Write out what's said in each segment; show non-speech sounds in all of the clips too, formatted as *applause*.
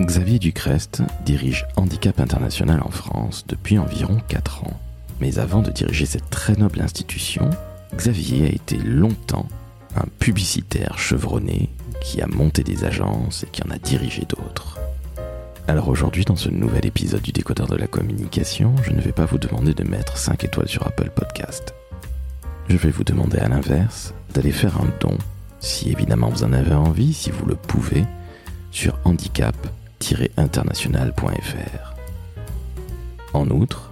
Xavier Ducrest dirige Handicap International en France depuis environ 4 ans. Mais avant de diriger cette très noble institution, Xavier a été longtemps un publicitaire chevronné qui a monté des agences et qui en a dirigé d'autres. Alors aujourd'hui, dans ce nouvel épisode du décodeur de la communication, je ne vais pas vous demander de mettre 5 étoiles sur Apple Podcast. Je vais vous demander à l'inverse d'aller faire un don, si évidemment vous en avez envie, si vous le pouvez, sur handicap-international.fr. En outre,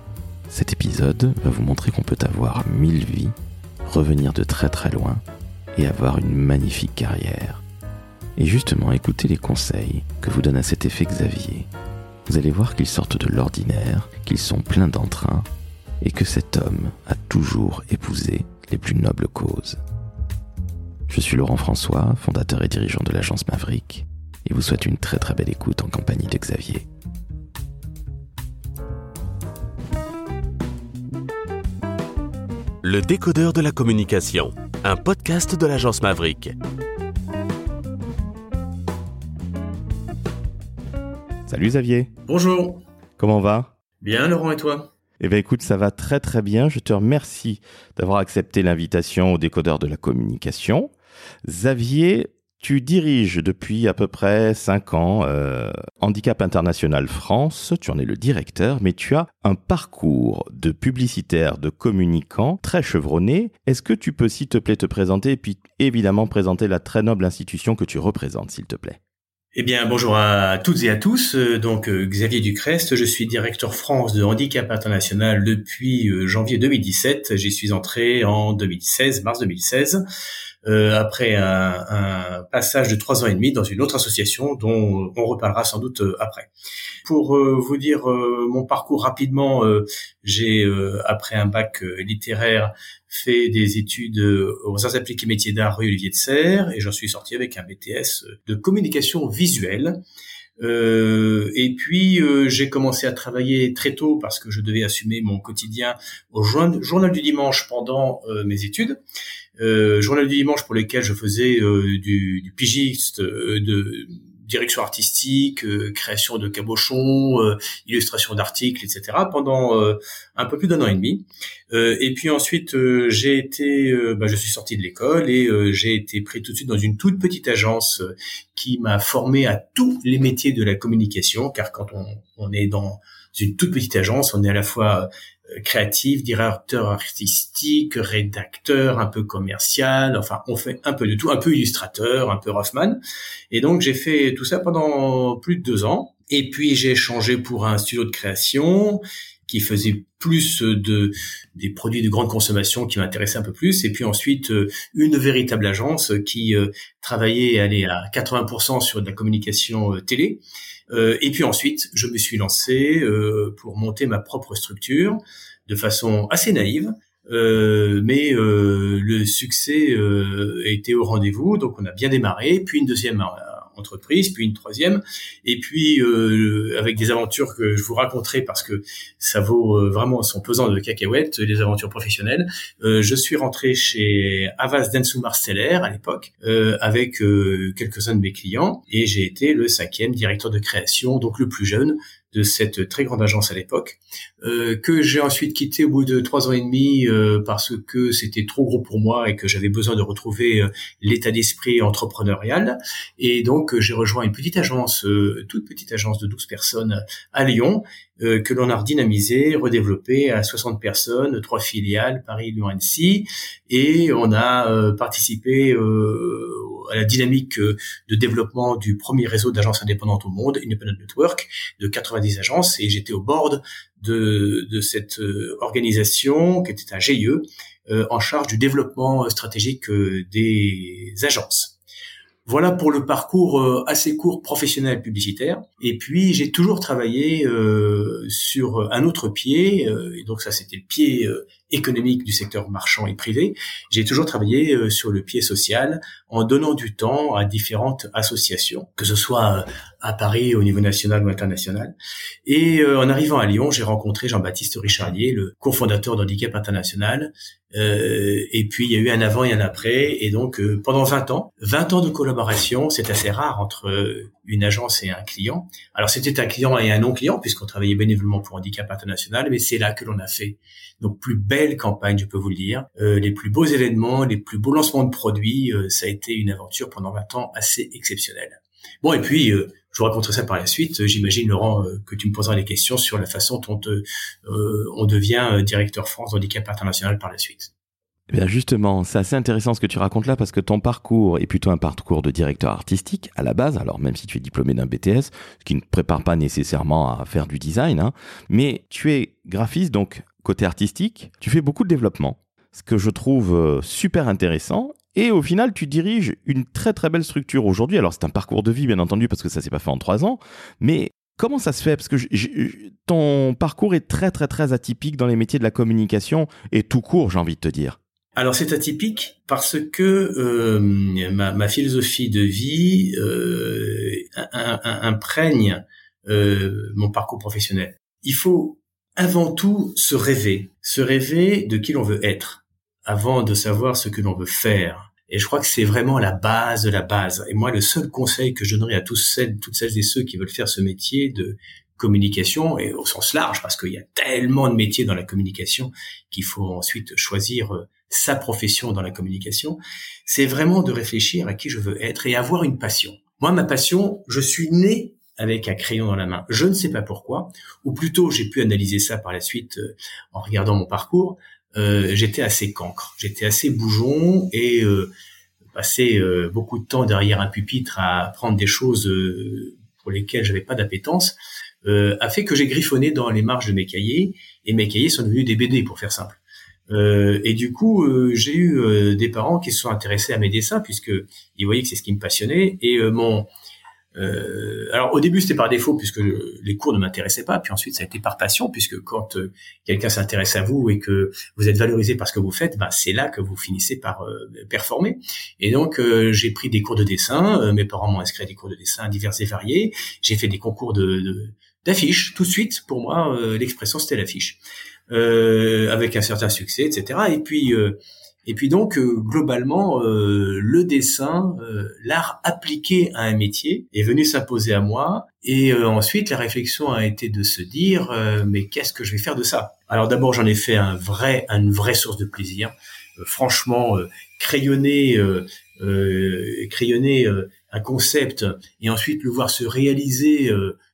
cet épisode va vous montrer qu'on peut avoir mille vies, revenir de très très loin et avoir une magnifique carrière. Et justement, écoutez les conseils que vous donne à cet effet Xavier. Vous allez voir qu'ils sortent de l'ordinaire, qu'ils sont pleins d'entrain, et que cet homme a toujours épousé les plus nobles causes. Je suis Laurent François, fondateur et dirigeant de l'agence Maverick, et vous souhaite une très très belle écoute en compagnie de Xavier. Le décodeur de la communication, un podcast de l'agence Maverick. Salut Xavier, Bonjour. comment va? Bien, Laurent et toi? Eh bien écoute, ça va très très bien. Je te remercie d'avoir accepté l'invitation au décodeur de la communication. Xavier, tu diriges depuis à peu près 5 ans euh, Handicap International France, tu en es le directeur, mais tu as un parcours de publicitaire, de communicant très chevronné. Est-ce que tu peux, s'il te plaît, te présenter et puis évidemment présenter la très noble institution que tu représentes, s'il te plaît? Eh bien, bonjour à toutes et à tous. Euh, Donc, euh, Xavier Ducrest, je suis directeur France de Handicap International depuis janvier 2017. J'y suis entré en 2016, mars 2016. Euh, après un, un passage de trois ans et demi dans une autre association dont on reparlera sans doute euh, après. Pour euh, vous dire euh, mon parcours rapidement, euh, j'ai euh, après un bac littéraire fait des études aux arts appliqués métiers d'art rue Olivier de Serre et j'en suis sorti avec un BTS de communication visuelle. Euh, et puis euh, j'ai commencé à travailler très tôt parce que je devais assumer mon quotidien au jour- journal du dimanche pendant mes études. Euh, journal du dimanche pour lequel je faisais euh, du, du pigiste, euh, de direction artistique, euh, création de cabochons, euh, illustration d'articles, etc. pendant euh, un peu plus d'un an et demi. Et puis ensuite, j'ai été, bah, je suis sorti de l'école et j'ai été pris tout de suite dans une toute petite agence qui m'a formé à tous les métiers de la communication, car quand on, on est dans une toute petite agence, on est à la fois créatif, directeur artistique, rédacteur, un peu commercial, enfin on fait un peu de tout, un peu illustrateur, un peu roughman. Et donc j'ai fait tout ça pendant plus de deux ans. Et puis j'ai changé pour un studio de création qui faisait plus de des produits de grande consommation qui m'intéressaient un peu plus et puis ensuite euh, une véritable agence qui euh, travaillait allez, à 80% sur de la communication euh, télé Euh, et puis ensuite je me suis lancé euh, pour monter ma propre structure de façon assez naïve euh, mais euh, le succès euh, était au rendez-vous. Donc on a bien démarré. Puis une deuxième entreprise, puis une troisième, et puis euh, avec des aventures que je vous raconterai parce que ça vaut euh, vraiment son pesant de cacahuètes, les aventures professionnelles. Euh, je suis rentré chez Avas Densu Marsteller à l'époque euh, avec quelques-uns de mes clients et j'ai été le cinquième directeur de création, donc le plus jeune de cette très grande agence à l'époque, euh, que j'ai ensuite quitté au bout de trois ans et demi euh, parce que c'était trop gros pour moi et que j'avais besoin de retrouver euh, l'état d'esprit entrepreneurial. Et donc euh, j'ai rejoint une petite agence, euh, toute petite agence de 12 personnes à Lyon, que l'on a redynamisé, redéveloppé à 60 personnes, trois filiales, Paris, Lyon, Annecy, et on a participé à la dynamique euh, de développement du premier réseau d'agences indépendantes au monde, Independent Network, de 90 agences, et j'étais au board de, cette euh, organisation qui était un GIE euh, en charge du développement stratégique des agences. Voilà pour le parcours euh, assez court professionnel publicitaire. Et puis j'ai toujours travaillé euh, sur un autre pied, euh, donc ça c'était le pied économique du secteur marchand et privé. J'ai toujours travaillé sur le pied social en donnant du temps à différentes associations, que ce soit à Paris au niveau national ou international. Et en arrivant à Lyon, j'ai rencontré Jean-Baptiste Richardier, le cofondateur d'Handicap International. Euh, et puis il y a eu un avant et un après. Et donc euh, pendant 20 ans, 20 ans de collaboration, c'est assez rare entre une agence et un client. Alors c'était un client et un non-client puisqu'on travaillait bénévolement pour Handicap International, mais c'est là que l'on a fait nos plus belles campagnes, je peux vous le dire, les plus beaux événements, les plus beaux lancements de produits. ça a été une aventure pendant 20 ans assez exceptionnelle. Bon, et puis, euh, je vous raconterai ça par la suite. J'imagine, Laurent, euh, que tu me poseras des questions sur la façon dont euh, on devient directeur France d'handicap international par la suite. Eh bien justement, c'est assez intéressant ce que tu racontes là parce que ton parcours est plutôt un parcours de directeur artistique à la base, alors même si tu es diplômé d'un BTS, ce qui ne prépare pas nécessairement à faire du design, hein, mais tu es graphiste, donc côté artistique, tu fais beaucoup de développement, ce que je trouve super intéressant et au final, tu diriges une très très belle structure aujourd'hui. Alors c'est un parcours de vie, bien entendu, parce que ça s'est pas fait en trois ans. Mais comment ça se fait? Parce que ton parcours est très très très atypique dans les métiers de la communication et tout court, j'ai envie de te dire. Alors c'est atypique parce que euh, ma, philosophie de vie euh, imprègne euh, mon parcours professionnel. Il faut avant tout se rêver, se rêver de qui l'on veut être avant de savoir ce que l'on veut faire. Et je crois que c'est vraiment la base de la base. Et moi, le seul conseil que je donnerais à tous celles, toutes celles et ceux qui veulent faire ce métier de communication, et au sens large, parce qu'il y a tellement de métiers dans la communication qu'il faut ensuite choisir euh, sa profession dans la communication, c'est vraiment de réfléchir à qui je veux être et avoir une passion. Moi, ma passion, je suis né avec un crayon dans la main. Je ne sais pas pourquoi, ou plutôt j'ai pu analyser ça par la suite euh, en regardant mon parcours. Euh, j'étais assez cancre, j'étais assez bougeon et euh, passer euh, beaucoup de temps derrière un pupitre à apprendre des choses pour lesquelles j'avais pas d'appétence a fait que j'ai griffonné dans les marges de mes cahiers et mes cahiers sont devenus des BD pour faire simple. et du coup, j'ai eu des parents qui se sont intéressés à mes dessins puisque ils voyaient que c'est ce qui me passionnait. Et mon euh, alors au début c'était par défaut puisque les cours ne m'intéressaient pas, puis ensuite ça a été par passion puisque quand euh, quelqu'un s'intéresse à vous et que vous êtes valorisé par ce que vous faites, bah, c'est là que vous finissez par euh, performer. Et donc j'ai pris des cours de dessin, mes parents m'ont inscrit à des cours de dessin divers et variés, j'ai fait des concours de d'affiches tout de suite. Pour moi l'expression c'était l'affiche, avec un certain succès, etc. Et puis et puis donc, euh, globalement, euh, le dessin, euh, l'art appliqué à un métier est venu s'imposer à moi. Et ensuite, la réflexion a été de se dire, mais qu'est-ce que je vais faire de ça? Alors d'abord, j'en ai fait un vrai, une vraie source de plaisir. franchement, crayonner, crayonner un concept et ensuite le voir se réaliser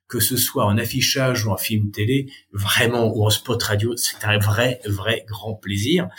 que ce soit en affichage ou en film télé, vraiment, ou en spot radio, c'est un vrai, vrai grand plaisir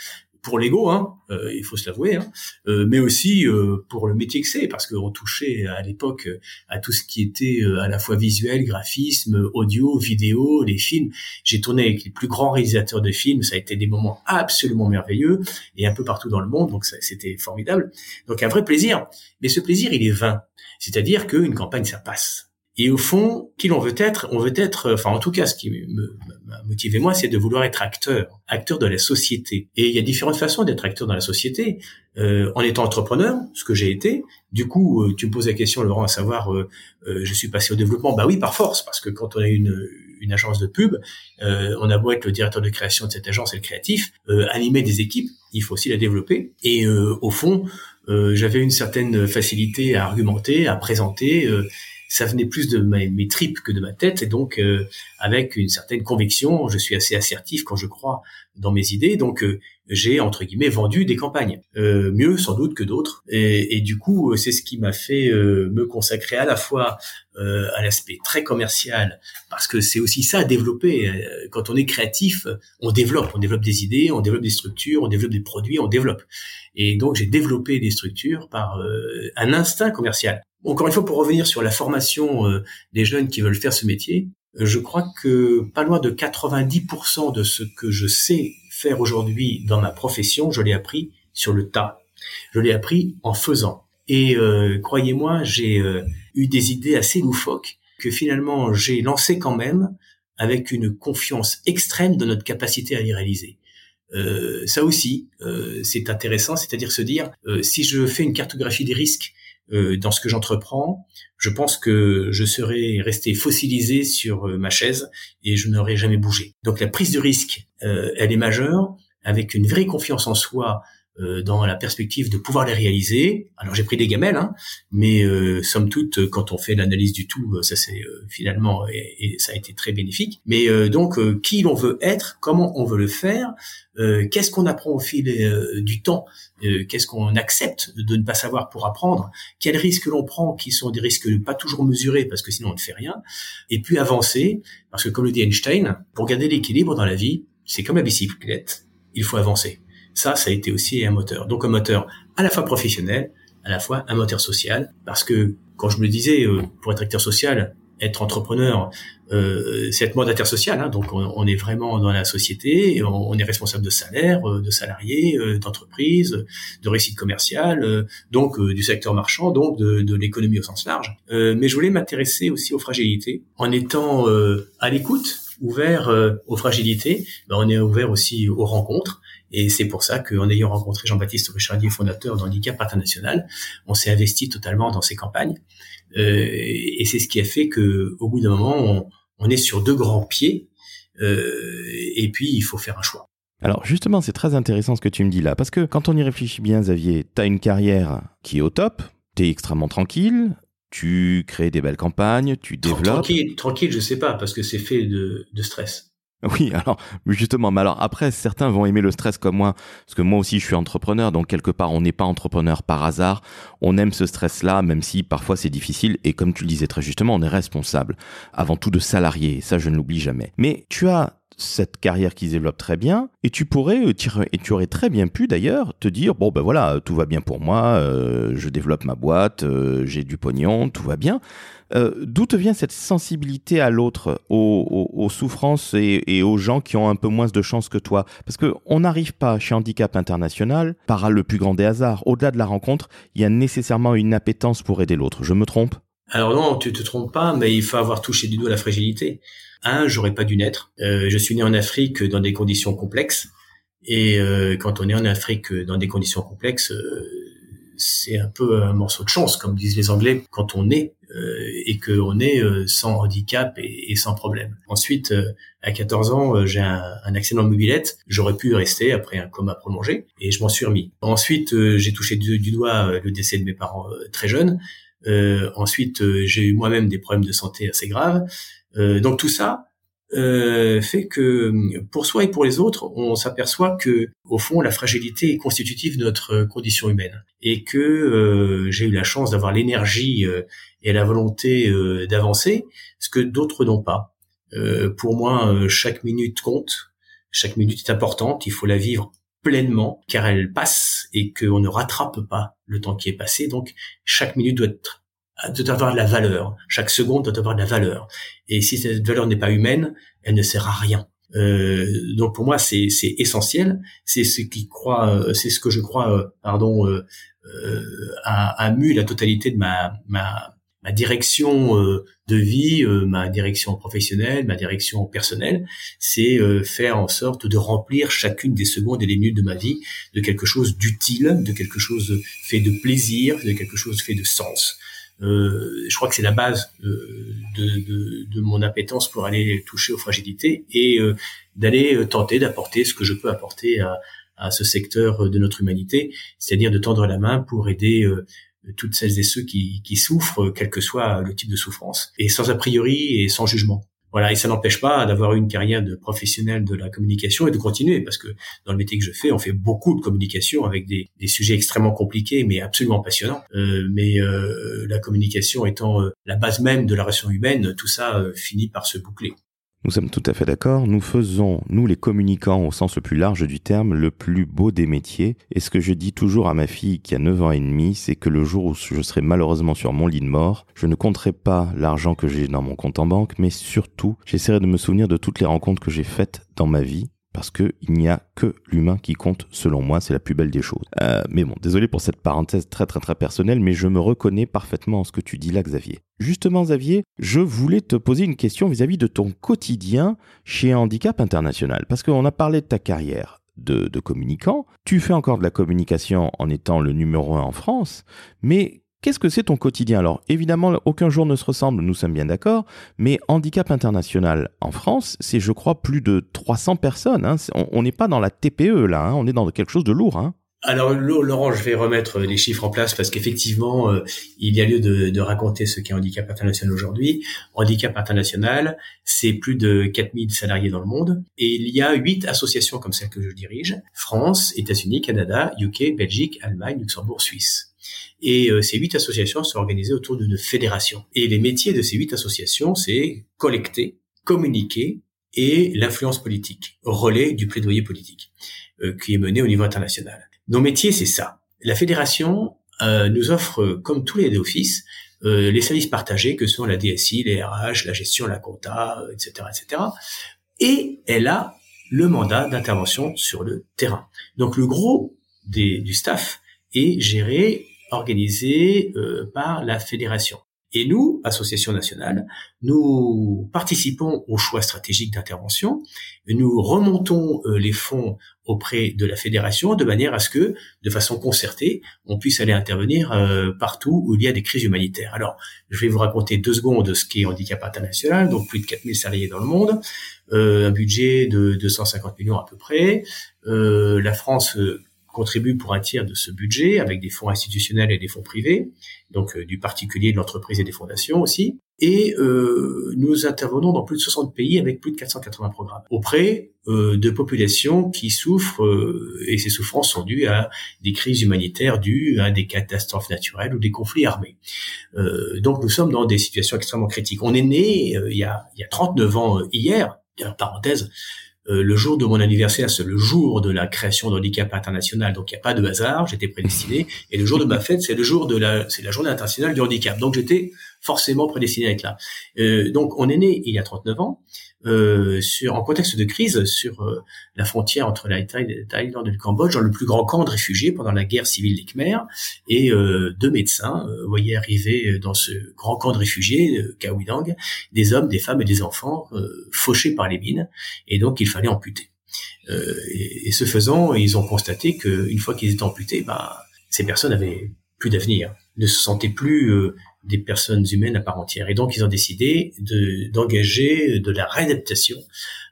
pour l'ego, hein, euh, il faut se l'avouer, hein, euh, mais aussi euh, pour le métier que c'est, parce qu'on touchait à l'époque à tout ce qui était à la fois visuel, graphisme, audio, vidéo, les films. J'ai tourné avec les plus grands réalisateurs de films, ça a été des moments absolument merveilleux, et un peu partout dans le monde, donc c'était formidable. Donc un vrai plaisir, mais ce plaisir, il est vain. C'est-à-dire qu'une campagne, ça passe. Et au fond, qui l'on veut être On veut être, enfin en tout cas, ce qui m'a motivé moi, c'est de vouloir être acteur, acteur de la société. Et il y a différentes façons d'être acteur dans la société. Euh, en étant entrepreneur, ce que j'ai été. Du coup, euh, tu me poses la question, Laurent, à savoir, euh, je suis passé au développement. Bah oui, par force, parce que quand on a une, une agence de pub, on a beau être le directeur de création de cette agence et le créatif, animer des équipes, il faut aussi la développer. Et au fond, j'avais une certaine facilité à argumenter, à présenter ça venait plus de mes, tripes que de ma tête. Et donc euh, avec une certaine conviction, je suis assez assertif quand je crois dans mes idées, donc euh, j'ai entre guillemets vendu des campagnes, euh, mieux sans doute que d'autres. Et, et, du coup c'est ce qui m'a fait me consacrer à la fois à l'aspect très commercial parce que c'est aussi ça à développer quand on est créatif, on développe, on développe des idées, on développe des structures, on développe des produits, on développe. Et donc j'ai développé des structures par un instinct commercial encore une fois, pour revenir sur la formation euh, des jeunes qui veulent faire ce métier, euh, je crois que pas loin de 90% de ce que je sais faire aujourd'hui dans ma profession, je l'ai appris sur le tas. Je l'ai appris en faisant. Et euh, croyez-moi, j'ai eu des idées assez loufoques que finalement j'ai lancées quand même avec une confiance extrême dans notre capacité à les réaliser. ça aussi, c'est intéressant, c'est-à-dire se dire, si je fais une cartographie des risques euh, dans ce que j'entreprends, je pense que je serais resté fossilisé sur euh, ma chaise et je n'aurais jamais bougé. Donc la prise de risque, euh, elle est majeure, avec une vraie confiance en soi dans la perspective de pouvoir les réaliser. Alors j'ai pris des gamelles, hein, mais euh, somme toute, quand on fait l'analyse du tout, euh, ça c'est euh, finalement et, ça a été très bénéfique. Mais donc qui l'on veut être, comment on veut le faire, qu'est-ce qu'on apprend au fil du temps, qu'est-ce qu'on accepte de ne pas savoir pour apprendre, quels risques l'on prend, qui sont des risques pas toujours mesurés parce que sinon on ne fait rien, et puis avancer parce que comme le dit Einstein, pour garder l'équilibre dans la vie, c'est comme la bicyclette, il faut avancer. Ça, ça a été aussi un moteur. Donc un moteur à la fois professionnel, à la fois un moteur social, parce que quand je me disais, euh, pour être acteur social, être entrepreneur, euh, c'est être mandataire social. Hein, donc on, est vraiment dans la société, on, est responsable de salaire, euh, de salariés, euh, d'entreprises, de réussite commerciale, donc du secteur marchand, donc de, de l'économie au sens large. mais je voulais m'intéresser aussi aux fragilités, en étant à l'écoute, ouvert aux fragilités, ben, on est ouvert aussi aux rencontres. Et c'est pour ça qu'en ayant rencontré Jean-Baptiste Richardier, fondateur d'Handicap International, on s'est investi totalement dans ces campagnes. Euh, et c'est ce qui a fait que, au bout d'un moment, on, est sur deux grands pieds. Euh, et puis, il faut faire un choix. Alors justement, c'est très intéressant ce que tu me dis là, parce que quand on y réfléchit bien, Xavier, tu as une carrière qui est au top, tu es extrêmement tranquille, tu crées des belles campagnes, tu développes... Tranquille, tranquille, je sais pas, parce que c'est fait de stress. *laughs* Oui, alors justement, mais alors après, certains vont aimer le stress comme moi, parce que moi aussi je suis entrepreneur, donc quelque part on n'est pas entrepreneur par hasard, on aime ce stress-là, même si parfois c'est difficile, et comme tu le disais très justement, on est responsable, avant tout de salarié, ça je ne l'oublie jamais. Mais tu as cette carrière qui se développe très bien et tu pourrais euh, et tu aurais très bien pu d'ailleurs te dire bon ben voilà tout va bien pour moi euh, je développe ma boîte euh, j'ai du pognon tout va bien d'où te vient cette sensibilité à l'autre aux, souffrances et, aux gens qui ont un peu moins de chance que toi? Parce que on n'arrive pas chez Handicap International par le plus grand des hasards au-delà de la rencontre il y a nécessairement une appétence pour aider l'autre. Je me trompe? Alors non tu te trompes pas mais il faut avoir touché du doigt la fragilité. Un, j'aurais pas dû naître. Euh, je suis né en Afrique dans des conditions complexes. Et euh, quand on est en Afrique dans des conditions complexes, euh, c'est un peu un morceau de chance, comme disent les Anglais, quand on est et qu'on est sans handicap et, sans problème. Ensuite, à 14 ans, j'ai un, accident de mobilette. J'aurais pu rester après un coma prolongé et je m'en suis remis. Ensuite, j'ai touché du, du, doigt le décès de mes parents très jeunes. ensuite, j'ai eu moi-même des problèmes de santé assez graves. Euh, donc tout ça euh, fait que pour soi et pour les autres, on s'aperçoit que au fond la fragilité est constitutive de notre condition humaine et que euh, j'ai eu la chance d'avoir l'énergie et la volonté d'avancer, ce que d'autres n'ont pas. pour moi, chaque minute compte, chaque minute est importante, il faut la vivre pleinement car elle passe et qu'on ne rattrape pas le temps qui est passé. Donc chaque minute doit être doit avoir de la valeur. Chaque seconde doit avoir de la valeur. Et si cette valeur n'est pas humaine, elle ne sert à rien. Euh, donc pour moi c'est essentiel. C'est ce qui croit, euh, c'est ce que je crois, euh, pardon, euh, a, a mu la totalité de ma ma ma direction de vie, ma direction professionnelle, ma direction personnelle, c'est faire en sorte de remplir chacune des secondes et des minutes de ma vie de quelque chose d'utile, de quelque chose fait de plaisir, de quelque chose fait de sens. Euh, je crois que c'est la base euh, de, de, mon appétence pour aller toucher aux fragilités et euh, d'aller tenter d'apporter ce que je peux apporter à, à ce secteur de notre humanité, c'est-à-dire de tendre la main pour aider toutes celles et ceux qui, qui souffrent, quel que soit le type de souffrance, et sans a priori et sans jugement. Voilà, et ça n'empêche pas d'avoir une carrière de professionnel de la communication et de continuer, parce que dans le métier que je fais, on fait beaucoup de communication avec des, des sujets extrêmement compliqués, mais absolument passionnants. Euh, mais euh, la communication étant euh, la base même de la relation humaine, tout ça euh, finit par se boucler. Nous sommes tout à fait d'accord. Nous faisons, nous les communicants au sens le plus large du terme, le plus beau des métiers. Et ce que je dis toujours à ma fille qui a 9 ans et demi, c'est que le jour où je serai malheureusement sur mon lit de mort, je ne compterai pas l'argent que j'ai dans mon compte en banque, mais surtout, j'essaierai de me souvenir de toutes les rencontres que j'ai faites dans ma vie parce que il n'y a que l'humain qui compte selon moi, c'est la plus belle des choses. Euh, mais bon, désolé pour cette parenthèse très très très personnelle, mais je me reconnais parfaitement en ce que tu dis là, Xavier. Justement, Xavier, je voulais te poser une question vis-à-vis de ton quotidien chez Handicap International, parce qu'on a parlé de ta carrière. De, de communicant, tu fais encore de la communication en étant le numéro un en France, mais Qu'est-ce que c'est ton quotidien? Alors, évidemment, aucun jour ne se ressemble, nous sommes bien d'accord, mais Handicap International en France, c'est, je crois, plus de 300 personnes. Hein. On n'est pas dans la TPE, là, hein. on est dans quelque chose de lourd. Hein. Alors Laurent, je vais remettre les chiffres en place parce qu'effectivement, euh, il y a lieu de, raconter ce qu'est Handicap International aujourd'hui. Handicap International, c'est plus de 4000 salariés dans le monde et il y a huit associations comme celle que je dirige, France, États-Unis, Canada, UK, Belgique, Allemagne, Luxembourg, Suisse. Et euh, ces huit associations sont organisées autour d'une fédération. Et les métiers de ces huit associations, c'est collecter, communiquer et l'influence politique, relais du plaidoyer politique, euh, qui est mené au niveau international. Nos métiers, c'est ça. La fédération euh, nous offre, comme tous les offices, les services partagés que sont la DSI, les RH, la gestion, la compta, etc., etc. Et elle a le mandat d'intervention sur le terrain. Donc le gros des, du staff est géré organisé euh, par la fédération. Et nous, Association nationale, nous participons au choix stratégique d'intervention, nous remontons euh, les fonds auprès de la fédération de manière à ce que, de façon concertée, on puisse aller intervenir euh, partout où il y a des crises humanitaires. Alors, je vais vous raconter deux secondes ce qu'est Handicap International, donc plus de 4000 salariés dans le monde, un budget de 250 millions à peu près. la France contribue pour un tiers de ce budget avec des fonds institutionnels et des fonds privés, donc euh, du particulier, de l'entreprise et des fondations aussi. Et euh, nous intervenons dans plus de 60 pays avec plus de 480 programmes auprès euh, de populations qui souffrent et ces souffrances sont dues à des crises humanitaires dues à des catastrophes naturelles ou des conflits armés. donc nous sommes dans des situations extrêmement critiques. On est né il, y a, il y a 39 ans hier, parenthèse, euh, le jour de mon anniversaire, c'est le jour de la création d'handicap international, donc il n'y a pas de hasard, j'étais prédestiné. Et le jour de ma fête, c'est le jour de la, c'est la journée internationale du handicap. Donc j'étais forcément prédestiné à être là. Euh, donc on est né il y a 39 ans, euh, sur, en contexte de crise sur euh, la frontière entre la Thaïlande et le Cambodge, dans le plus grand camp de réfugiés pendant la guerre civile des Khmers, et euh, deux médecins euh, voyaient arriver dans ce grand camp de réfugiés, euh, Kawidang, des hommes, des femmes et des enfants fauchés par les mines, et donc il fallait amputer. Et, et, ce faisant, ils ont constaté qu'une fois qu'ils étaient amputés, bah, ces personnes avaient plus d'avenir, ne se sentaient plus des personnes humaines à part entière. Et donc, ils ont décidé d'engager de, la réadaptation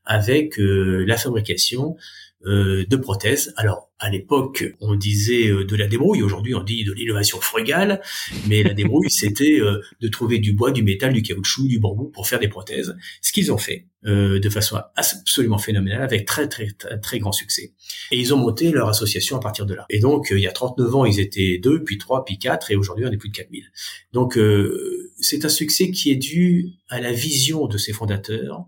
avec euh, la fabrication de prothèses. Alors, à l'époque, on disait euh, de la débrouille. Aujourd'hui, on dit de l'innovation frugale. Mais la débrouille, *laughs* c'était euh, de trouver du bois, du métal, du caoutchouc, du bambou pour faire des prothèses. Ce qu'ils ont fait de façon absolument phénoménale, avec très, très, très, très grand succès. Et ils ont monté leur association à partir de là. Et donc, il y a 39 ans, ils étaient deux, puis trois, puis quatre, et aujourd'hui, on est plus de 4000. Donc, c'est un succès qui est dû à la vision de ces fondateurs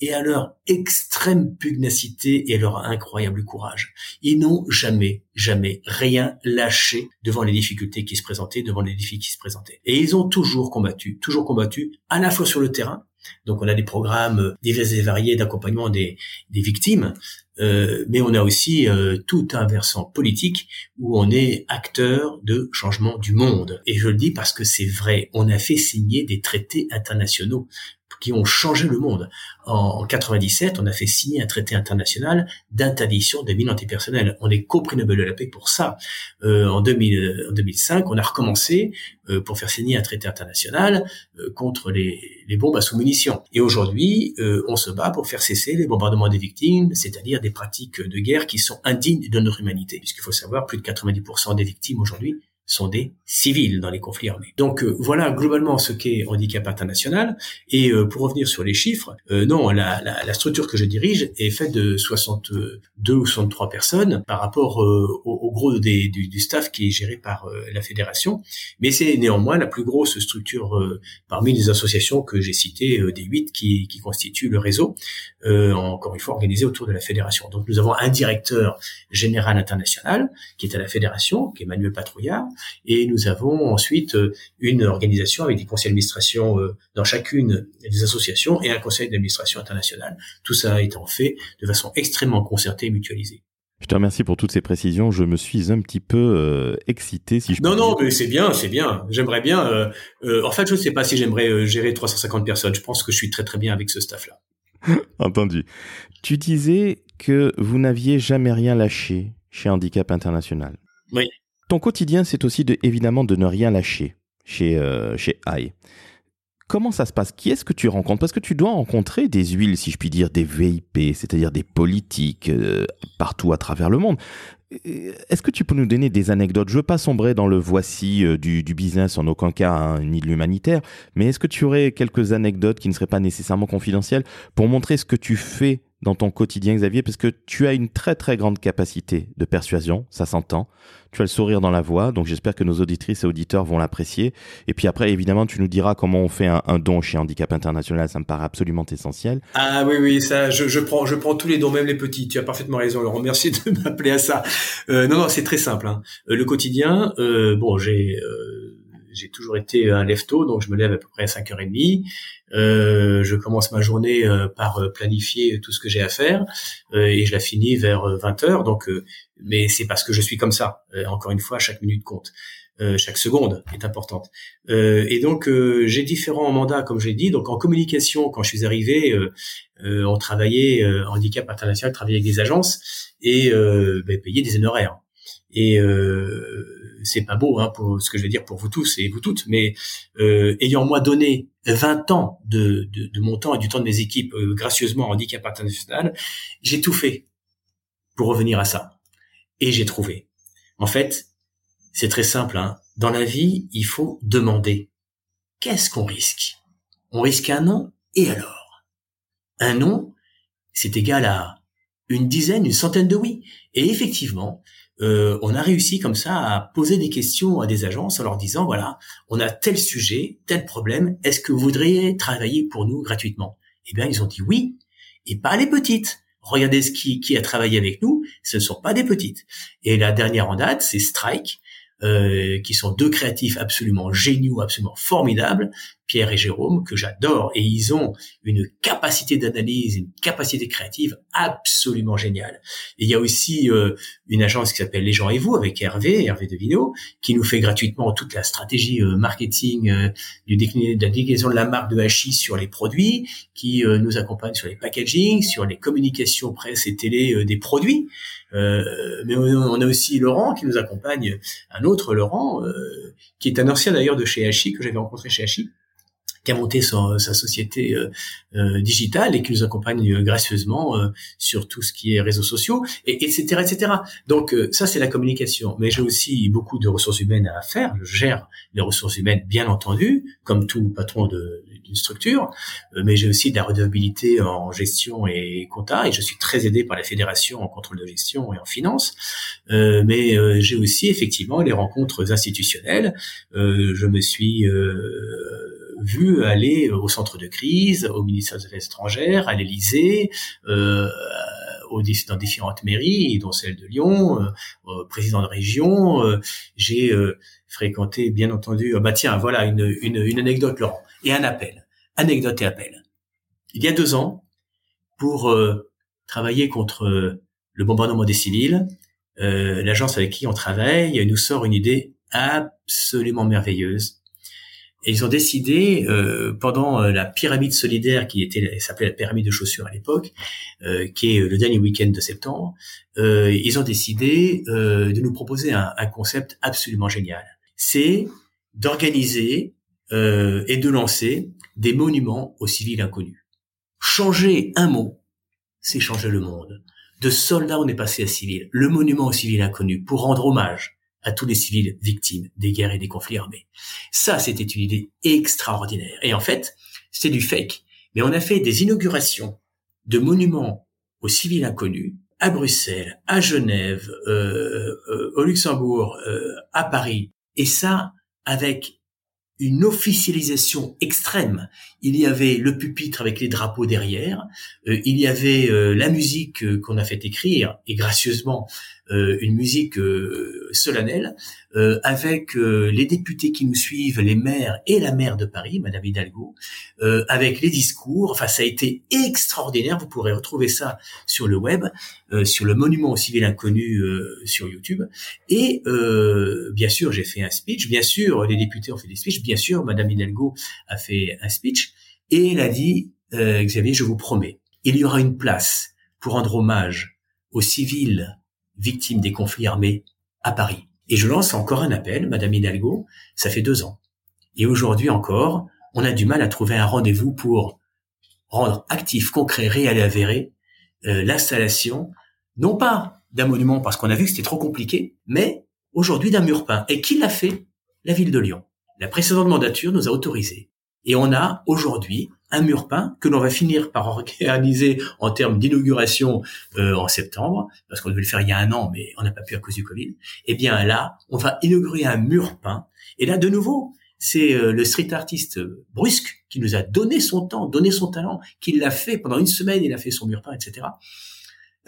et à leur extrême pugnacité et à leur incroyable courage. Ils n'ont jamais, jamais rien lâché devant les difficultés qui se présentaient, devant les défis qui se présentaient. Et ils ont toujours combattu, toujours combattu, à la fois sur le terrain, donc on a des programmes divers et variés d'accompagnement des, victimes, euh, mais on a aussi euh, tout un versant politique où on est acteur de changement du monde. Et je le dis parce que c'est vrai, on a fait signer des traités internationaux qui ont changé le monde. En, 97, on a fait signer un traité international d'interdiction des mines antipersonnelles. On est co-prix Nobel de la paix pour ça. Euh, en, 2000, en 2005, on a recommencé euh, pour faire signer un traité international euh, contre les, les, bombes à sous-munitions. Et aujourd'hui, euh, on se bat pour faire cesser les bombardements des victimes, c'est-à-dire des pratiques de guerre qui sont indignes de notre humanité. Puisqu'il faut savoir, plus de 90% des victimes aujourd'hui sont des civils dans les conflits armés. Donc euh, voilà globalement ce qu'est handicap international. Et euh, pour revenir sur les chiffres, euh, non, la, la, la, structure que je dirige est faite de 62 ou 63 personnes par rapport au, au, gros des, du, du, staff qui est géré par la fédération. Mais c'est néanmoins la plus grosse structure parmi les associations que j'ai citées, des huit qui, qui, constituent le réseau, encore une fois organisé autour de la fédération. Donc nous avons un directeur général international qui est à la fédération, qui est Emmanuel Patrouillard, et nous avons ensuite euh, une organisation avec des conseils d'administration euh, dans chacune des associations et un conseil d'administration international. Tout ça étant fait de façon extrêmement concertée et mutualisée. Je te remercie pour toutes ces précisions. Je me suis un petit peu euh, excité, si je. Non, non, mais c'est bien, c'est bien. J'aimerais bien. en fait, je ne sais pas si j'aimerais gérer 350 personnes. Je pense que je suis très très bien avec ce staff-là. *laughs* Entendu. Tu disais que vous n'aviez jamais rien lâché chez Handicap International. Oui. Ton quotidien, c'est aussi de, évidemment de ne rien lâcher. chez, euh, chez AI. Comment ça se passe? Qui est-ce que tu rencontres? Parce que tu dois rencontrer des huiles, si je puis dire, des VIP, c'est-à-dire des politiques euh, partout à travers le monde. Est-ce que tu peux nous donner des anecdotes? Je veux pas sombrer dans le voici euh, du, business en aucun cas, hein, ni de l'humanitaire, mais est-ce que tu aurais quelques anecdotes qui ne seraient pas nécessairement confidentielles pour montrer ce que tu fais dans ton quotidien, Xavier, parce que tu as une très très grande capacité de persuasion, ça s'entend. Tu as le sourire dans la voix, donc j'espère que nos auditrices et auditeurs vont l'apprécier. Et puis après, évidemment, tu nous diras comment on fait un, don chez Handicap International, ça me paraît absolument essentiel. Ah oui, oui, ça, je, prends, je prends tous les dons, même les petits. Tu as parfaitement raison, Laurent. Merci de *laughs* m'appeler à ça. Euh, non, non, c'est très simple. Hein. Euh, le quotidien, euh, bon, j'ai j'ai toujours été un lève-tôt, donc je me lève à peu près à 5h30. Euh, je commence ma journée euh, par euh, planifier tout ce que j'ai à faire euh, et je la finis vers 20h. Donc, mais c'est parce que je suis comme ça. encore une fois, chaque minute compte. chaque seconde est importante. et donc j'ai différents mandats, comme j'ai dit. Donc en communication, quand je suis arrivé, on travaillait handicap international, travaillait avec des agences et ben, payait des honoraires. Et c'est pas beau hein, pour ce que je veux dire pour vous tous et vous toutes, mais euh, ayant moi donné 20 ans de, de, mon temps et du temps de mes équipes euh, gracieusement en handicap international, j'ai tout fait pour revenir à ça. Et j'ai trouvé. En fait, c'est très simple. Hein. Dans la vie, il faut demander. Qu'est-ce qu'on risque? On risque un non et alors? Un non, c'est égal à une dizaine, une centaine de oui. Et effectivement, euh, on a réussi comme ça à poser des questions à des agences en leur disant voilà, on a tel sujet, tel problème, est-ce que vous voudriez travailler pour nous gratuitement? Eh bien, ils ont dit oui, et pas les petites. Regardez ce qui, qui a travaillé avec nous, ce ne sont pas des petites. Et la dernière en date, c'est Strike, euh, qui sont deux créatifs absolument géniaux, absolument formidables, Pierre et Jérôme, que j'adore, et ils ont une capacité d'analyse, une capacité créative absolument géniale. Et il y a aussi euh, une agence qui s'appelle Les gens et vous, avec Hervé, Hervé Devino, qui nous fait gratuitement toute la stratégie euh, marketing euh, du de la déclinaison de la marque de Hachi sur les produits, qui nous accompagne sur les packaging, sur les communications presse et télé des produits. mais on a aussi Laurent qui nous accompagne, un autre Laurent, qui est un ancien d'ailleurs de chez Hachi, que j'avais rencontré chez Hachi, qui a monté sa société euh, euh, digitale et qui nous accompagne euh, gracieusement sur tout ce qui est réseaux sociaux, et, etc., etc. Donc ça, c'est la communication. Mais j'ai aussi beaucoup de ressources humaines à faire. Je gère les ressources humaines, bien entendu, comme tout patron d'une structure, mais j'ai aussi de la redevabilité en gestion et compta, et je suis très aidé par la fédération en contrôle de gestion et en finance. mais j'ai aussi effectivement les rencontres institutionnelles. je me suis vu aller au centre de crise, au ministère des Affaires étrangères, à l'Élysée, euh, dans différentes mairies, dont celle de Lyon, euh, président de région. Euh, j'ai euh, fréquenté, bien entendu, bah tiens, voilà une, une, une anecdote, Laurent, et un appel. Anecdote et appel. Il y a deux ans, pour euh, travailler contre le bombardement des civils, l'agence avec qui on travaille nous sort une idée absolument merveilleuse et ils ont décidé, euh, pendant euh, la pyramide solidaire qui était s'appelait la pyramide de chaussures à l'époque, euh, qui est le dernier week-end de septembre, euh, ils ont décidé euh, de nous proposer un, un, concept absolument génial. C'est d'organiser euh, et de lancer des monuments aux civils inconnus. Changer un mot, c'est changer le monde. De soldats, on est passé à civils. Le monument aux civils inconnus pour rendre hommage à tous les civils victimes des guerres et des conflits armés. Ça, c'était une idée extraordinaire. Et en fait, c'était du fake. Mais on a fait des inaugurations de monuments aux civils inconnus à Bruxelles, à Genève, euh, euh, au Luxembourg, euh, à Paris. Et ça, avec une officialisation extrême. Il y avait le pupitre avec les drapeaux derrière, euh, il y avait euh, la musique euh, qu'on a fait écrire, et gracieusement une musique solennelle, avec les députés qui nous suivent, les maires et la maire de Paris, Madame Hidalgo, avec les discours. Enfin, ça a été extraordinaire. Vous pourrez retrouver ça sur le web, sur le monument au civil inconnu sur YouTube. Et bien sûr, j'ai fait un speech. Bien sûr, les députés ont fait des speeches bien sûr, Madame Hidalgo a fait un speech et elle a dit, euh, Xavier, je vous promets, il y aura une place pour rendre hommage aux civils victimes des conflits armés à Paris. Et je lance encore un appel, Madame Hidalgo, ça fait deux ans Et aujourd'hui encore, on a du mal à trouver un rendez-vous pour rendre actif, concret, réel et avéré euh, l'installation, non pas d'un monument parce qu'on a vu que c'était trop compliqué, mais aujourd'hui d'un mur peint. Et qui l'a fait? La ville de Lyon. La précédente mandature nous a autorisé. Et on a aujourd'hui un mur peint que l'on va finir par *laughs* organiser en termes d'inauguration euh, en septembre, parce qu'on devait le faire il y a un an, mais on n'a pas pu à cause du Covid. Eh bien là, on va inaugurer un mur peint. Et là, de nouveau, c'est euh, le street artiste Brusque qui nous a donné son temps, donné son talent, qui l'a fait pendant une semaine, il a fait son mur peint, etc.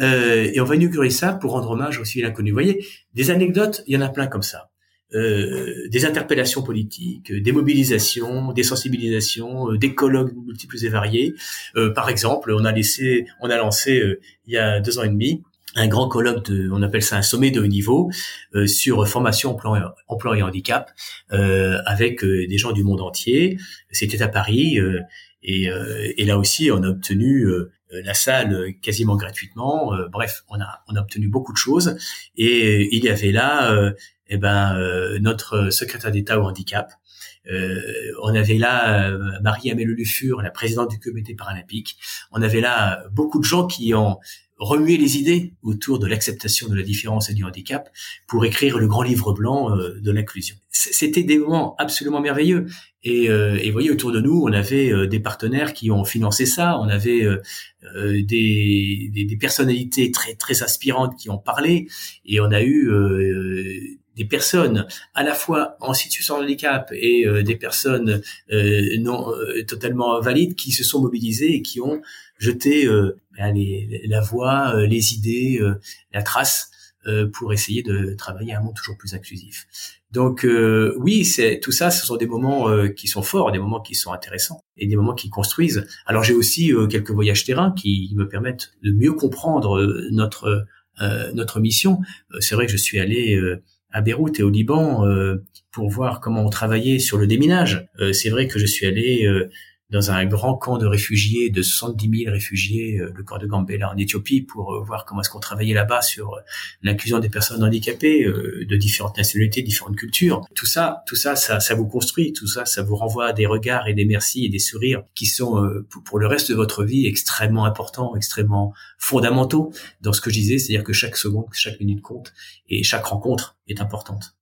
Euh, et on va inaugurer ça pour rendre hommage aussi à l'inconnu. Vous voyez, des anecdotes, il y en a plein comme ça. Euh, des interpellations politiques, des mobilisations, des sensibilisations, euh, des colloques multiples et variés. Euh, par exemple, on a laissé, on a lancé il y a deux ans et demi un grand colloque de, on appelle ça un sommet de haut niveau sur formation, emploi, emploi et handicap, avec des gens du monde entier. C'était à Paris et, et, là aussi on a obtenu la salle quasiment gratuitement. bref, on a on a obtenu beaucoup de choses et il y avait là eh ben euh, notre secrétaire d'État au handicap. Euh, on avait là euh, Marie-Amélie Lufur, la présidente du comité paralympique. On avait là beaucoup de gens qui ont remué les idées autour de l'acceptation de la différence et du handicap pour écrire le grand livre blanc de l'inclusion. C'était des moments absolument merveilleux. Et, et, vous voyez, autour de nous, on avait des partenaires qui ont financé ça. On avait des, des, des, personnalités très très aspirantes qui ont parlé. Et on a eu des personnes à la fois en situation de handicap et euh, des personnes euh, non euh, totalement valides qui se sont mobilisées et qui ont jeté ben, la voix, les idées, la trace pour essayer de travailler un monde toujours plus inclusif. Donc oui, c'est tout ça, ce sont des moments qui sont forts, des moments qui sont intéressants et des moments qui construisent. Alors j'ai aussi quelques voyages terrain qui me permettent de mieux comprendre notre notre mission. c'est vrai que je suis allé à Beyrouth et au Liban euh, pour voir comment on travaillait sur le déminage. Euh, c'est vrai que je suis allé euh, dans un grand camp de réfugiés, de 70 000 réfugiés, le camp de Gambela en Éthiopie, pour voir comment est-ce qu'on travaillait là-bas sur l'inclusion des personnes handicapées de différentes nationalités, différentes cultures. Tout ça, tout ça, ça, ça vous construit, tout ça, ça vous renvoie des regards et des merci et des sourires qui sont pour le reste de votre vie extrêmement importants, extrêmement fondamentaux dans ce que je disais, c'est-à-dire que chaque seconde, chaque minute compte et chaque rencontre est importante.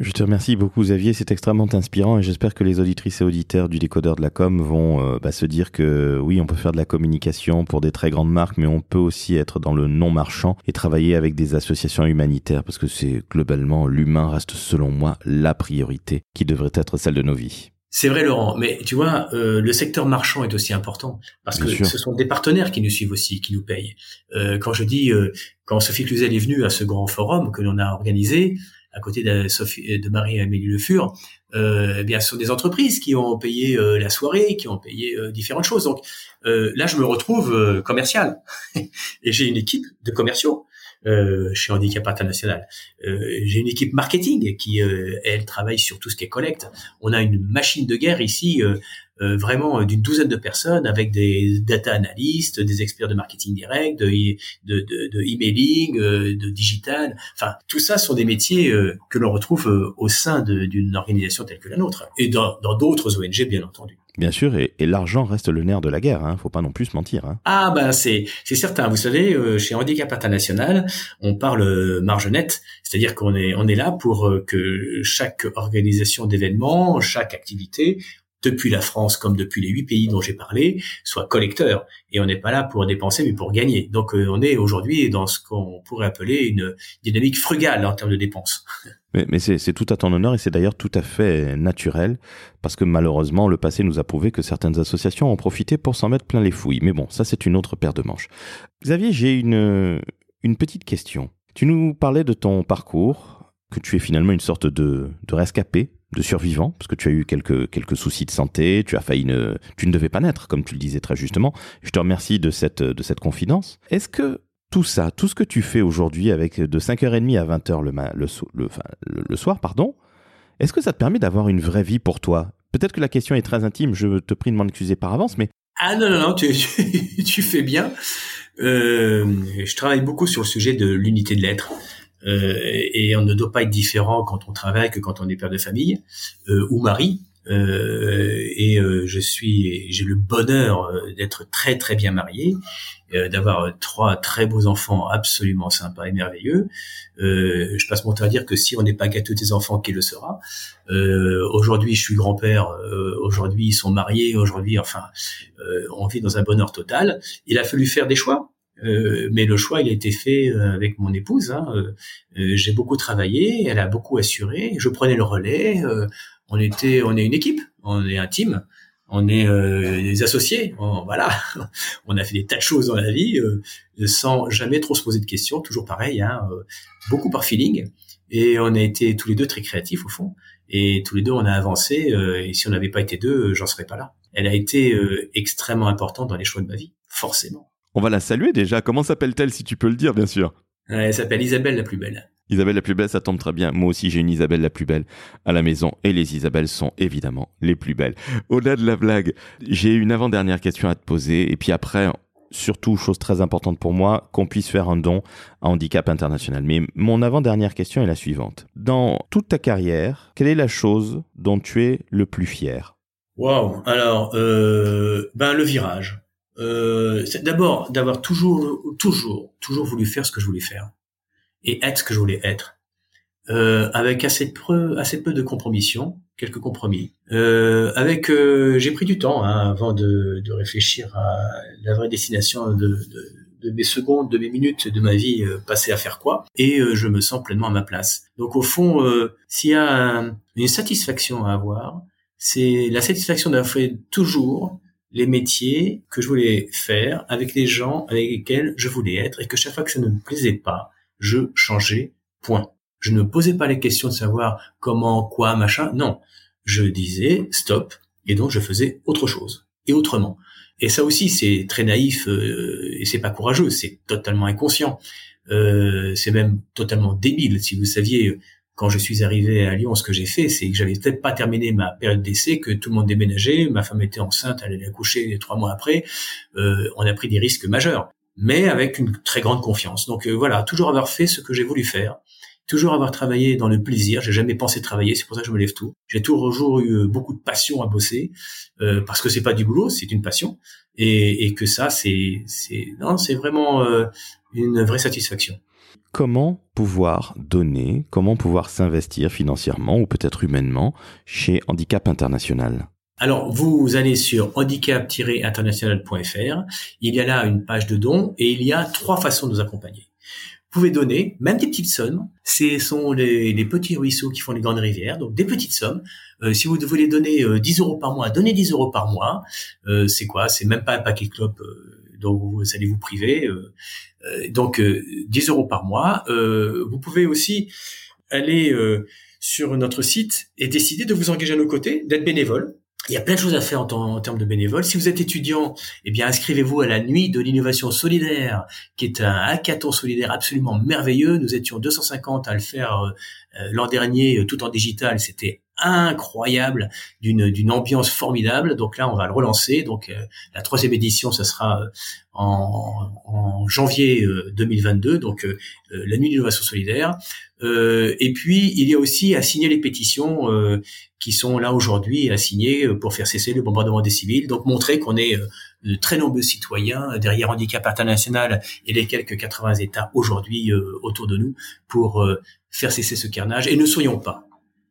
Je te remercie beaucoup Xavier, c'est extrêmement inspirant et j'espère que les auditrices et auditeurs du décodeur de la com vont euh, bah, se dire que oui, on peut faire de la communication pour des très grandes marques, mais on peut aussi être dans le non marchand et travailler avec des associations humanitaires parce que c'est globalement l'humain reste selon moi la priorité qui devrait être celle de nos vies. C'est vrai Laurent, mais tu vois, euh, le secteur marchand est aussi important parce que ce sont des partenaires qui nous suivent aussi, qui nous payent. Euh, quand je dis, euh, quand Sophie Cluzel est venue à ce grand forum que l'on a organisé à côté de, Sophie, de Marie-Amélie Le Fur, eh bien, ce sont des entreprises qui ont payé la soirée, qui ont payé différentes choses. Donc là, je me retrouve commercial *laughs* et j'ai une équipe de commerciaux euh, chez Handicap International. Euh, j'ai une équipe marketing qui, euh, elle, travaille sur tout ce qui est collecte. On a une machine de guerre ici, euh, vraiment d'une douzaine de personnes avec des data analystes, des experts de marketing direct, de, de, de, de emailing, de digital. Enfin, tout ça sont des métiers que l'on retrouve au sein d'une organisation telle que la nôtre et dans d'autres ONG, bien entendu. Bien sûr, et, l'argent reste le nerf de la guerre. Hein. Faut pas non plus se mentir. Hein. Ah ben c'est c'est certain. Vous savez, euh, chez Handicap International, on parle euh, marge nette, c'est-à-dire qu'on est on est là pour euh, que chaque organisation d'événements, chaque activité depuis la France comme depuis les huit pays dont j'ai parlé, soit collecteur. Et on n'est pas là pour dépenser, mais pour gagner. Donc euh, on est aujourd'hui dans ce qu'on pourrait appeler une dynamique frugale en termes de dépenses. *laughs* Mais, c'est tout à ton honneur et c'est d'ailleurs tout à fait naturel, parce que malheureusement, le passé nous a prouvé que certaines associations ont profité pour s'en mettre plein les fouilles. Mais bon, ça c'est une autre paire de manches. Xavier, j'ai une, petite question. Tu nous parlais de ton parcours, que tu es finalement une sorte de rescapé de survivant, parce que tu as eu quelques, quelques soucis de santé, tu as failli ne, tu ne devais pas naître, comme tu le disais très justement. Je te remercie de cette, de cette confidence. Est-ce que tout ça, tout ce que tu fais aujourd'hui avec de 5h30 à 20h le, le, le, le soir, pardon, est-ce que ça te permet d'avoir une vraie vie pour toi? Peut-être que la question est très intime, je te prie de m'en excuser par avance, mais... Ah non, non, non, tu, *laughs* tu, fais bien. Euh, je travaille beaucoup sur le sujet de l'unité de l'être. Euh, et on ne doit pas être différent quand on travaille que quand on est père de famille euh, ou mari. et je suis, j'ai le bonheur d'être très très bien marié, d'avoir trois très beaux enfants absolument sympas et merveilleux. je passe mon temps à dire que si on n'est pas gâteau des enfants, qui le sera? Aujourd'hui, je suis grand-père. aujourd'hui, ils sont mariés. Aujourd'hui, enfin, on vit dans un bonheur total. Il a fallu faire des choix. Euh, mais le choix, il a été fait euh, avec mon épouse. Hein. Euh, j'ai beaucoup travaillé, elle a beaucoup assuré. Je prenais le relais. on était, on est une équipe, on est un team, on est des associés. voilà, *laughs* on a fait des tas de choses dans la vie sans jamais trop se poser de questions. Toujours pareil, hein, beaucoup par feeling. Et on a été tous les deux très créatifs au fond. Et tous les deux, on a avancé. et si on n'avait pas été deux, j'en serais pas là. Elle a été extrêmement importante dans les choix de ma vie, forcément. On va la saluer déjà. Comment s'appelle-t-elle, si tu peux le dire, bien sûr? Elle s'appelle Isabelle la plus belle. Isabelle la plus belle, ça tombe très bien. Moi aussi, j'ai une Isabelle la plus belle à la maison et les Isabelles sont évidemment les plus belles. Au-delà de la blague, j'ai une avant-dernière question à te poser et puis après, surtout, chose très importante pour moi, qu'on puisse faire un don à Handicap International. Mais mon avant-dernière question est la suivante. Dans toute ta carrière, quelle est la chose dont tu es le plus fier? Waouh Alors, euh, ben le virage euh, d'abord d'avoir toujours, toujours, toujours voulu faire ce que je voulais faire et être ce que je voulais être, euh, avec assez peu, assez peu de compromission, quelques compromis. Euh, avec, euh, j'ai pris du temps hein, avant de, de, réfléchir à la vraie destination de, de, de, mes secondes, de mes minutes de ma vie euh, passées à faire quoi, et euh, je me sens pleinement à ma place. Donc au fond, s'il y a une satisfaction à avoir, c'est la satisfaction d'avoir fait toujours les métiers que je voulais faire avec les gens avec lesquels je voulais être et que chaque fois que ça ne me plaisait pas, je changeais, point. Je ne posais pas les questions de savoir comment, quoi, machin, non. Je disais stop et donc je faisais autre chose et autrement. Et ça aussi, c'est très naïf euh, et c'est pas courageux, c'est totalement inconscient. Euh, c'est même totalement débile. Si vous saviez quand je suis arrivé à Lyon, ce que j'ai fait, c'est que j'avais peut-être pas terminé ma période d'essai, que tout le monde déménageait, ma femme était enceinte, elle allait accoucher trois mois après. Euh, on a pris des risques majeurs, mais avec une très grande confiance. Donc euh, voilà, toujours avoir fait ce que j'ai voulu faire, toujours avoir travaillé dans le plaisir. J'ai jamais pensé travailler, c'est pour ça que je me lève tout. J'ai toujours eu euh, beaucoup de passion à bosser, euh, parce que c'est pas du boulot, c'est une passion, et, et que ça, c'est, c'est, non, c'est vraiment euh, une vraie satisfaction comment pouvoir donner, comment pouvoir s'investir financièrement ou peut-être humainement chez Handicap International? Alors, vous allez sur handicap-international.fr. Il y a là une page de dons et il y a trois façons de nous accompagner. Vous pouvez donner, même des petites sommes. Ce sont les, petits ruisseaux qui font les grandes rivières, donc des petites sommes. Euh, si vous voulez donner 10 euh, euros par mois, donnez 10 euros par mois. Euh, c'est quoi? C'est même pas un paquet de clopes dont vous allez vous priver. Euh, donc 10 euh, euros par mois. Euh, vous pouvez aussi aller sur notre site et décider de vous engager à nos côtés, d'être bénévole. Il y a plein de choses à faire en, termes de bénévoles. Si vous êtes étudiant, eh bien inscrivez-vous à la nuit de l'innovation solidaire, qui est un hackathon solidaire absolument merveilleux. Nous étions 250 à le faire l'an dernier, tout en digital. C'était incroyable, d'une ambiance formidable. Donc là, on va le relancer. Donc euh, la troisième édition, ça sera euh, en, en janvier 2022. Euh, donc la nuit d'innovation solidaire. et puis il y a aussi à signer les pétitions qui sont là aujourd'hui à signer pour faire cesser le bombardement des civils. Donc montrer qu'on est de très nombreux citoyens derrière Handicap International et les quelques 80 États aujourd'hui autour de nous pour faire cesser ce carnage. Et ne soyons pas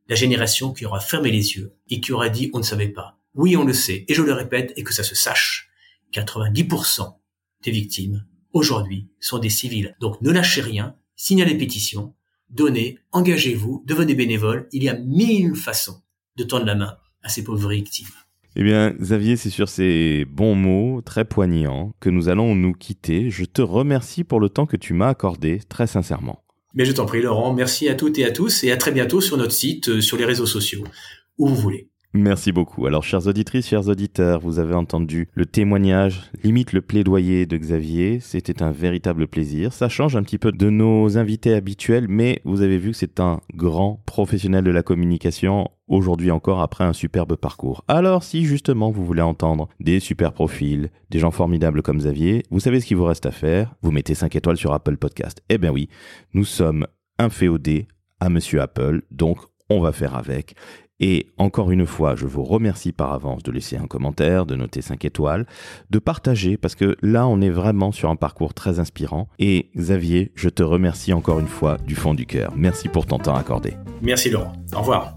la génération qui aura fermé les yeux et qui aura dit on ne savait pas. Oui, on le sait, et je le répète, et que ça se sache. 90% des victimes, aujourd'hui, sont des civils. Donc ne lâchez rien, signez les pétitions, donnez, engagez-vous, devenez bénévole. Il y a mille façons de tendre la main à ces pauvres victimes. Eh bien, Xavier, c'est sur ces bons mots très poignants que nous allons nous quitter. Je te remercie pour le temps que tu m'as accordé, très sincèrement. Mais je t'en prie, Laurent. Merci à toutes et à tous et à très bientôt sur notre site, euh, sur les réseaux sociaux, où vous voulez. Merci beaucoup. Alors, chers auditrices, chers auditeurs, vous avez entendu le témoignage, limite le plaidoyer de Xavier. C'était un véritable plaisir. Ça change un petit peu de nos invités habituels, mais vous avez vu que c'est un grand professionnel de la communication aujourd'hui encore après un superbe parcours. Alors si justement vous voulez entendre des super profils, des gens formidables comme Xavier, vous savez ce qu'il vous reste à faire, vous mettez 5 étoiles sur Apple Podcast. Eh bien oui, nous sommes inféodés à monsieur Apple, donc on va faire avec. Et encore une fois, je vous remercie par avance de laisser un commentaire, de noter 5 étoiles, de partager, parce que là, on est vraiment sur un parcours très inspirant. Et Xavier, je te remercie encore une fois du fond du cœur. Merci pour ton temps accordé. Merci Laurent. Au revoir.